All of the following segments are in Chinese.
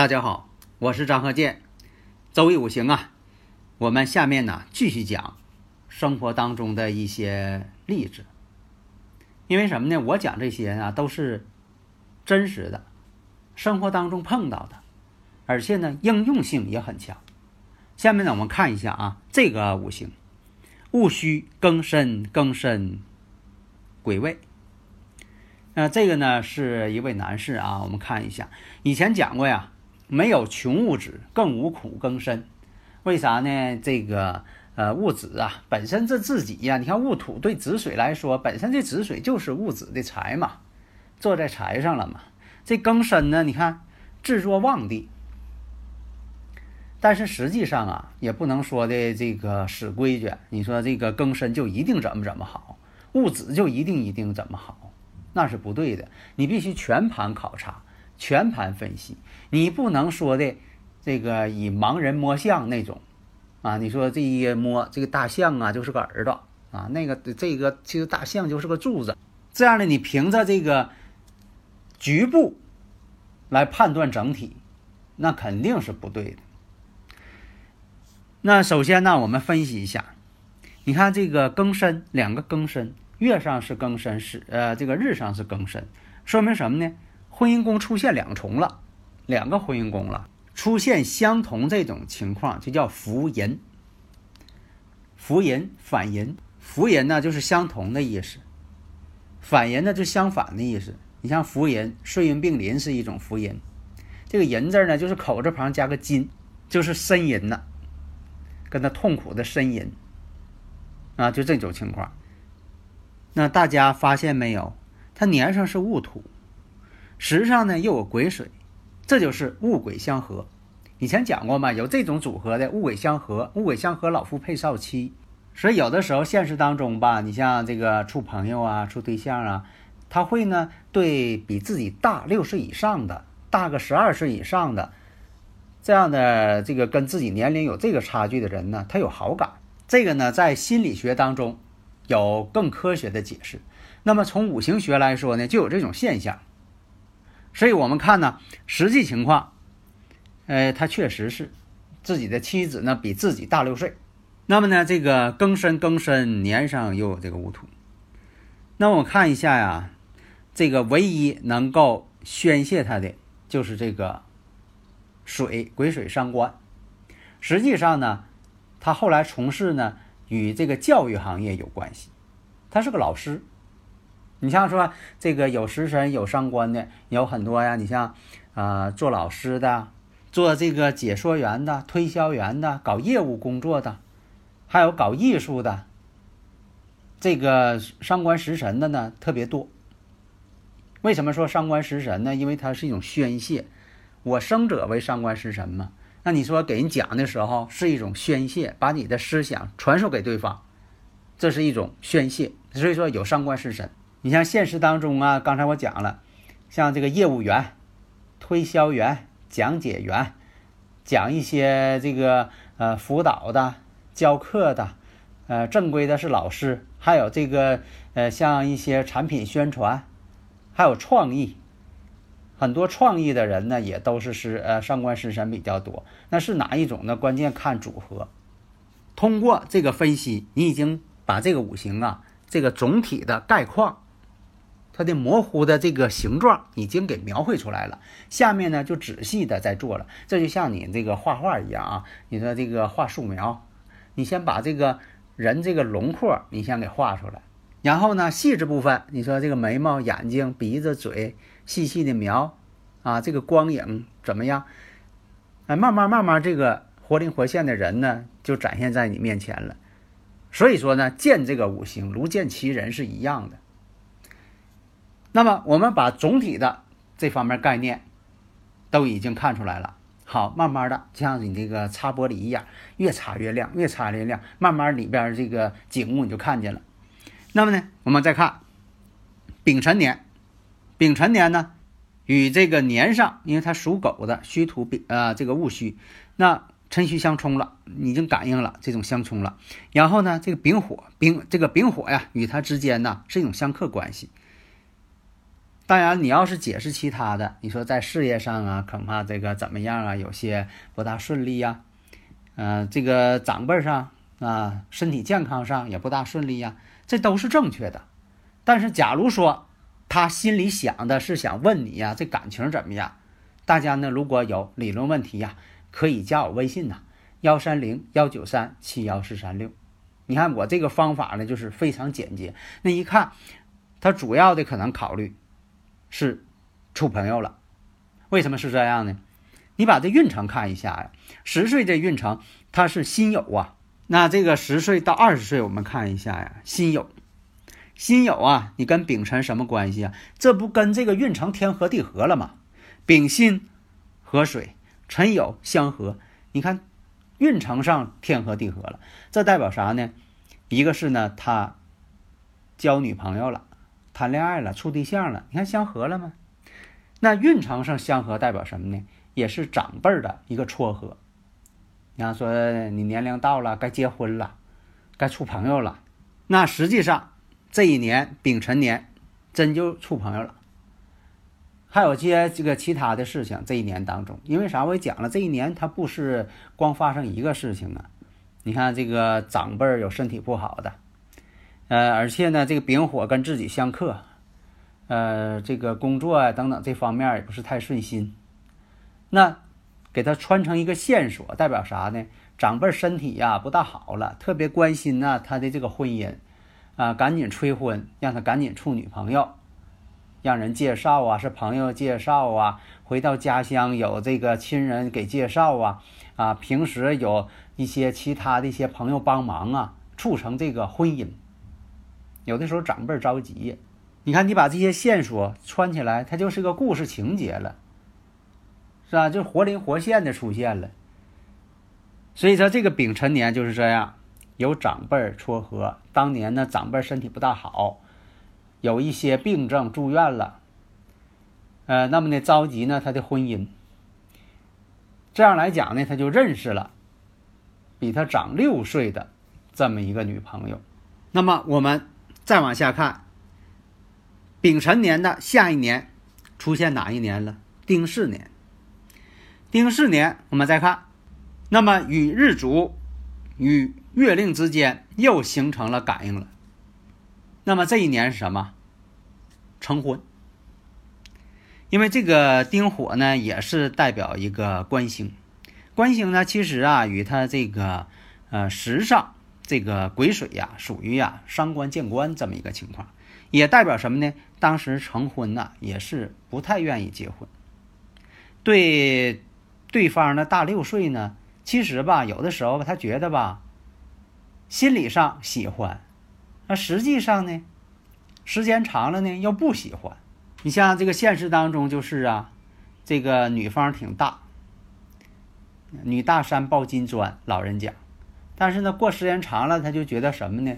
大家好，我是张鹤剑，周易五行啊，我们下面呢继续讲生活当中的一些例子。因为什么呢？我讲这些啊都是真实的，生活当中碰到的，而且呢应用性也很强。下面呢我们看一下啊，这个五行戊戌庚申庚申癸未。那这个呢是一位男士啊，我们看一下，以前讲过呀。没有穷物质，更无苦更深。为啥呢？这个呃戊子啊，本身这自己呀，你看戊土对子水来说，本身这子水就是戊子的财嘛，坐在财上了嘛。这庚申呢，你看制作旺地，但是实际上啊，也不能说的这个死规矩。你说这个庚申就一定怎么怎么好，戊子就一定一定怎么好，那是不对的。你必须全盘考察。全盘分析，你不能说的这个以盲人摸象那种啊！你说这一摸这个大象啊，就是个耳朵啊，那个这个其实大象就是个柱子，这样的你凭着这个局部来判断整体，那肯定是不对的。那首先呢，我们分析一下，你看这个庚申，两个庚申，月上是庚申，是呃这个日上是庚申，说明什么呢？婚姻宫出现两重了，两个婚姻宫了，出现相同这种情况就叫福淫。福淫反淫，福淫呢就是相同的意思，反淫呢就相反的意思。你像福淫，岁运并临是一种福淫，这个淫字呢就是口字旁加个金，就是呻吟呢，跟他痛苦的呻吟啊，就这种情况。那大家发现没有？它年上是戊土。实上呢，又有癸水，这就是戊癸相合。以前讲过嘛，有这种组合的戊癸相合，戊癸相合，老夫配少妻。所以有的时候现实当中吧，你像这个处朋友啊、处对象啊，他会呢对比自己大六岁以上的、大个十二岁以上的这样的这个跟自己年龄有这个差距的人呢，他有好感。这个呢，在心理学当中有更科学的解释。那么从五行学来说呢，就有这种现象。所以我们看呢，实际情况，呃，他确实是自己的妻子呢比自己大六岁。那么呢，这个庚申庚申年上又有这个戊土。那我看一下呀，这个唯一能够宣泄他的就是这个水癸水伤官。实际上呢，他后来从事呢与这个教育行业有关系，他是个老师。你像说这个有食神有伤官的有很多呀，你像啊做老师的，做这个解说员的、推销员的、搞业务工作的，还有搞艺术的，这个伤官食神的呢特别多。为什么说伤官食神呢？因为它是一种宣泄。我生者为伤官食神嘛，那你说给人讲的时候是一种宣泄，把你的思想传授给对方，这是一种宣泄。所以说有伤官食神。你像现实当中啊，刚才我讲了，像这个业务员、推销员、讲解员，讲一些这个呃辅导的、教课的，呃正规的是老师，还有这个呃像一些产品宣传，还有创意，很多创意的人呢也都是是呃上官食神比较多。那是哪一种呢？关键看组合。通过这个分析，你已经把这个五行啊这个总体的概况。它的模糊的这个形状已经给描绘出来了，下面呢就仔细的在做了。这就像你这个画画一样啊，你说这个画素描，你先把这个人这个轮廓你先给画出来，然后呢细致部分，你说这个眉毛、眼睛、鼻子、嘴，细细的描啊，这个光影怎么样？哎，慢慢慢慢这个活灵活现的人呢，就展现在你面前了。所以说呢，见这个五行如见其人是一样的。那么我们把总体的这方面概念都已经看出来了。好，慢慢的就像你这个擦玻璃一样，越擦越亮，越擦越亮，慢慢里边这个景物你就看见了。那么呢，我们再看丙辰年，丙辰年呢与这个年上，因为它属狗的戌土丙啊这个戊戌，那辰戌相冲了，已经感应了这种相冲了。然后呢，这个丙火丙这个丙火呀与它之间呢是一种相克关系。当然，你要是解释其他的，你说在事业上啊，恐怕这个怎么样啊，有些不大顺利呀，嗯，这个长辈上啊，身体健康上也不大顺利呀，这都是正确的。但是，假如说他心里想的是想问你呀，这感情怎么样？大家呢，如果有理论问题呀，可以加我微信呐，幺三零幺九三七幺四三六。你看我这个方法呢，就是非常简洁。那一看，他主要的可能考虑。是处朋友了，为什么是这样呢？你把这运程看一下呀，十岁这运程他是辛酉啊，那这个十岁到二十岁，我们看一下呀，辛酉，辛酉啊，你跟丙辰什么关系啊？这不跟这个运程天合地合了吗？丙辛合水，辰酉相合，你看运程上天合地合了，这代表啥呢？一个是呢，他交女朋友了。谈恋爱了，处对象了，你看相合了吗？那运程上相合代表什么呢？也是长辈的一个撮合。你要，说你年龄到了，该结婚了，该处朋友了。那实际上这一年丙辰年，真就处朋友了。还有些这个其他的事情，这一年当中，因为啥？我也讲了，这一年它不是光发生一个事情啊。你看这个长辈有身体不好的。呃，而且呢，这个丙火跟自己相克，呃，这个工作啊等等这方面也不是太顺心。那给他穿成一个线索，代表啥呢？长辈身体呀不大好了，特别关心呢他的这个婚姻，啊，赶紧催婚，让他赶紧处女朋友，让人介绍啊，是朋友介绍啊，回到家乡有这个亲人给介绍啊，啊，平时有一些其他的一些朋友帮忙啊，促成这个婚姻。有的时候长辈着急，你看你把这些线索串起来，它就是个故事情节了，是吧？就活灵活现的出现了。所以说这个丙辰年就是这样，有长辈撮合。当年呢，长辈身体不大好，有一些病症住院了，呃，那么呢着急呢他的婚姻。这样来讲呢，他就认识了比他长六岁的这么一个女朋友。那么我们。再往下看，丙辰年的下一年出现哪一年了？丁巳年。丁巳年，我们再看，那么与日主与月令之间又形成了感应了。那么这一年是什么？成婚。因为这个丁火呢，也是代表一个官星，官星呢，其实啊，与它这个呃时上。这个癸水呀，属于呀伤官见官这么一个情况，也代表什么呢？当时成婚呐，也是不太愿意结婚。对对方呢大六岁呢，其实吧，有的时候，他觉得吧，心理上喜欢，那实际上呢，时间长了呢又不喜欢。你像这个现实当中就是啊，这个女方挺大，女大三抱金砖，老人讲。但是呢，过时间长了，他就觉得什么呢？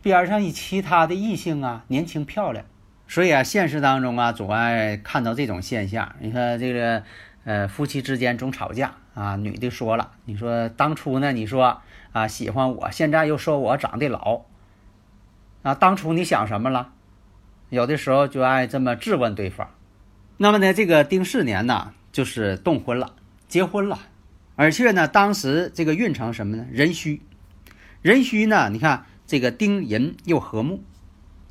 边上以其他的异性啊，年轻漂亮，所以啊，现实当中啊，总爱看到这种现象。你看这个，呃，夫妻之间总吵架啊。女的说了，你说当初呢，你说啊喜欢我，现在又说我长得老，啊，当初你想什么了？有的时候就爱这么质问对方。那么呢，这个丁巳年呢，就是动婚了，结婚了。而且呢，当时这个运程什么呢？壬戌，壬戌呢，你看这个丁寅又合木，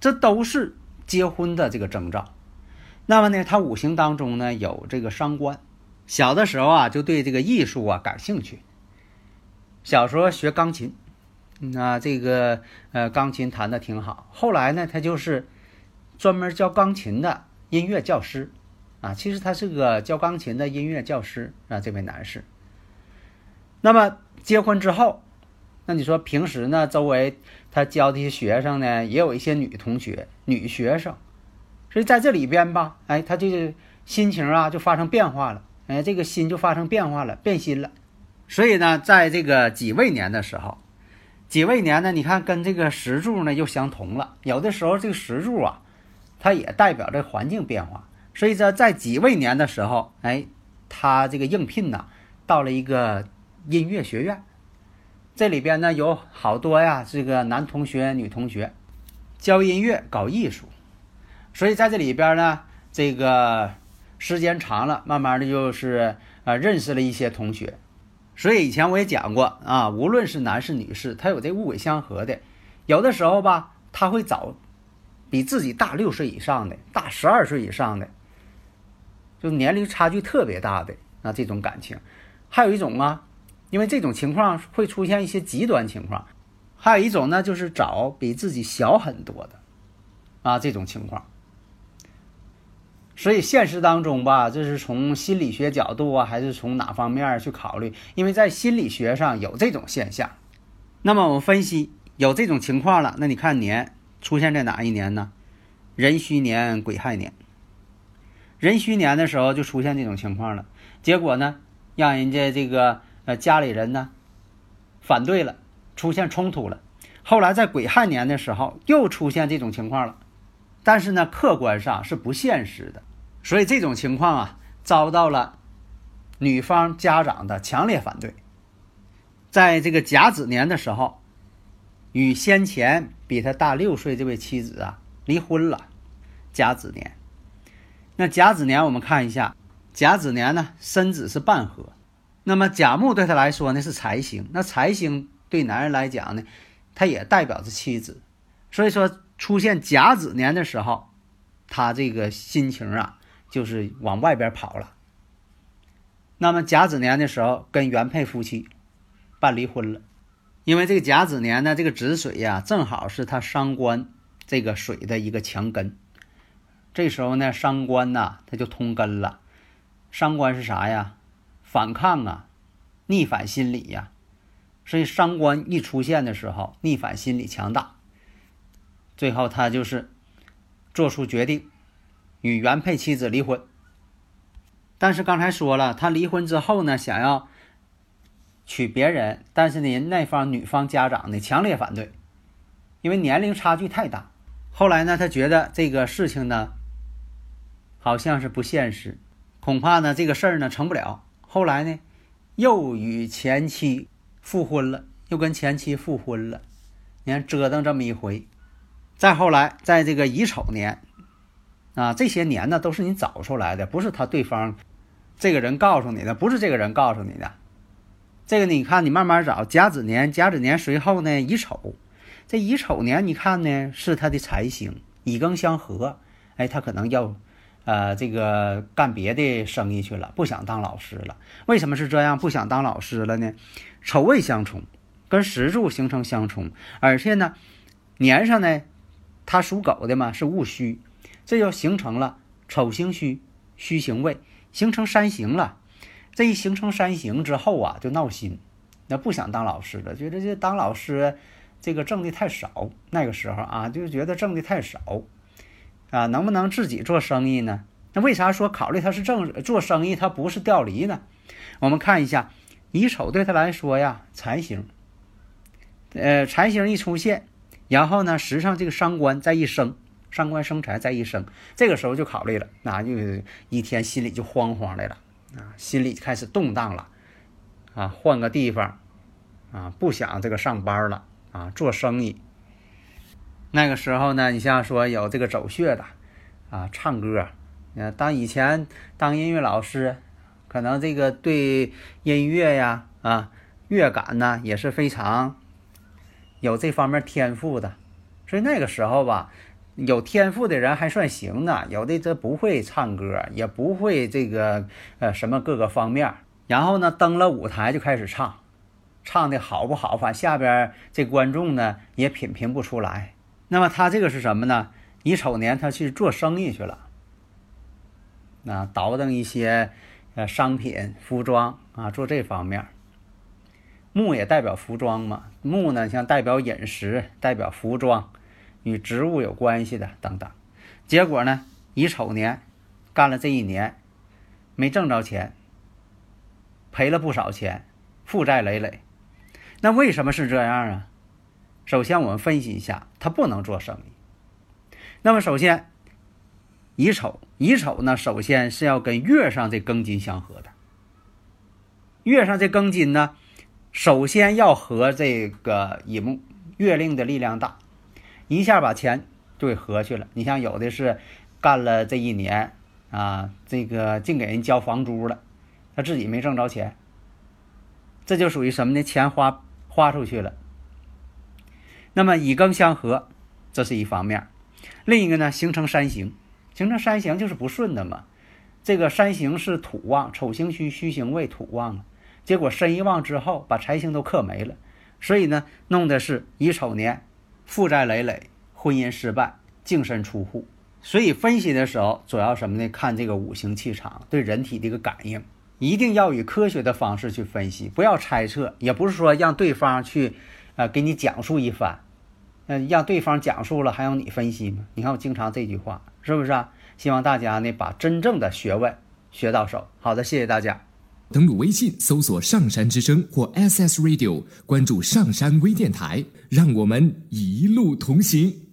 这都是结婚的这个征兆。那么呢，他五行当中呢有这个伤官，小的时候啊就对这个艺术啊感兴趣。小时候学钢琴，那这个呃钢琴弹的挺好。后来呢，他就是专门教钢琴的音乐教师啊。其实他是个教钢琴的音乐教师啊，这位男士。那么结婚之后，那你说平时呢，周围他教的一些学生呢，也有一些女同学、女学生，所以在这里边吧，哎，他这个心情啊就发生变化了，哎，这个心就发生变化了，变心了。所以呢，在这个己未年的时候，己未年呢，你看跟这个石柱呢又相同了。有的时候这个石柱啊，它也代表着环境变化。所以说，在己未年的时候，哎，他这个应聘呢，到了一个音乐学院，这里边呢有好多呀，这个男同学、女同学教音乐、搞艺术。所以在这里边呢，这个时间长了，慢慢的就是呃认识了一些同学。所以以前我也讲过啊，无论是男士女士，他有这物鬼相合的，有的时候吧，他会找比自己大六岁以上的，大十二岁以上的，就年龄差距特别大的那这种感情。还有一种啊，因为这种情况会出现一些极端情况，还有一种呢，就是找比自己小很多的啊这种情况。所以现实当中吧，这是从心理学角度啊，还是从哪方面去考虑？因为在心理学上有这种现象。那么我们分析有这种情况了，那你看年出现在哪一年呢？壬戌年、癸亥年。壬戌年的时候就出现这种情况了，结果呢，让人家这个呃家里人呢反对了，出现冲突了。后来在癸亥年的时候又出现这种情况了，但是呢，客观上是不现实的。所以这种情况啊，遭到了女方家长的强烈反对。在这个甲子年的时候，与先前比他大六岁这位妻子啊离婚了。甲子年，那甲子年我们看一下，甲子年呢，申子是半合，那么甲木对他来说呢是财星，那财星对男人来讲呢，他也代表着妻子，所以说出现甲子年的时候，他这个心情啊。就是往外边跑了。那么甲子年的时候，跟原配夫妻办离婚了，因为这个甲子年呢，这个子水呀，正好是他伤官这个水的一个强根。这时候呢，伤官呐，他就通根了。伤官是啥呀？反抗啊，逆反心理呀。所以伤官一出现的时候，逆反心理强大。最后他就是做出决定。与原配妻子离婚，但是刚才说了，他离婚之后呢，想要娶别人，但是呢，那方女方家长呢强烈反对，因为年龄差距太大。后来呢，他觉得这个事情呢，好像是不现实，恐怕呢这个事儿呢成不了。后来呢，又与前妻复婚了，又跟前妻复婚了。你看折腾这么一回，再后来，在这个乙丑年。啊，这些年呢都是你找出来的，不是他对方这个人告诉你的，不是这个人告诉你的。这个你看，你慢慢找。甲子年，甲子年随后呢乙丑，这乙丑年你看呢是他的财星，乙庚相合，哎，他可能要呃这个干别的生意去了，不想当老师了。为什么是这样？不想当老师了呢？丑未相冲，跟石柱形成相冲，而且呢年上呢他属狗的嘛，是戊戌。这就形成了丑行戌，戌行未，形成三刑了。这一形成三刑之后啊，就闹心，那不想当老师了，觉得这当老师这个挣的太少。那个时候啊，就觉得挣的太少啊，能不能自己做生意呢？那为啥说考虑他是正做生意，他不是调离呢？我们看一下乙丑对他来说呀，财星，呃，财星一出现，然后呢，实际上这个伤官再一生。伤官生财在一生，这个时候就考虑了，那就一天心里就慌慌的了啊，心里开始动荡了啊，换个地方啊，不想这个上班了啊，做生意。那个时候呢，你像说有这个走穴的啊，唱歌，呃，当以前当音乐老师，可能这个对音乐呀啊乐感呢也是非常有这方面天赋的，所以那个时候吧。有天赋的人还算行呢，有的这不会唱歌，也不会这个呃什么各个方面，然后呢登了舞台就开始唱，唱的好不好，反正下边这观众呢也品评不出来。那么他这个是什么呢？乙丑年他去做生意去了，那倒腾一些呃商品、服装啊，做这方面。木也代表服装嘛，木呢像代表饮食、代表服装，与植物有关系的等等。结果呢，乙丑年干了这一年，没挣着钱，赔了不少钱，负债累累。那为什么是这样啊？首先我们分析一下，他不能做生意。那么首先，乙丑，乙丑呢，首先是要跟月上这庚金相合的。月上这庚金呢，首先要和这个乙木月令的力量大，一下把钱就给合去了。你像有的是干了这一年啊，这个净给人交房租了，他自己没挣着钱，这就属于什么呢？钱花花出去了。那么乙庚相合，这是一方面；另一个呢，形成山形，形成山形就是不顺的嘛。这个山形是土旺，丑行戌，戌行未，土旺了。结果申一旺之后，把财星都克没了，所以呢，弄的是乙丑年负债累累，婚姻失败，净身出户。所以分析的时候，主要什么呢？看这个五行气场对人体的一个感应，一定要以科学的方式去分析，不要猜测，也不是说让对方去，呃，给你讲述一番，嗯，让对方讲述了还用你分析吗？你看我经常这句话，是不是啊？希望大家呢把真正的学问学到手。好的，谢谢大家。登录微信，搜索“上山之声”或 SS Radio，关注上山微电台，让我们一路同行。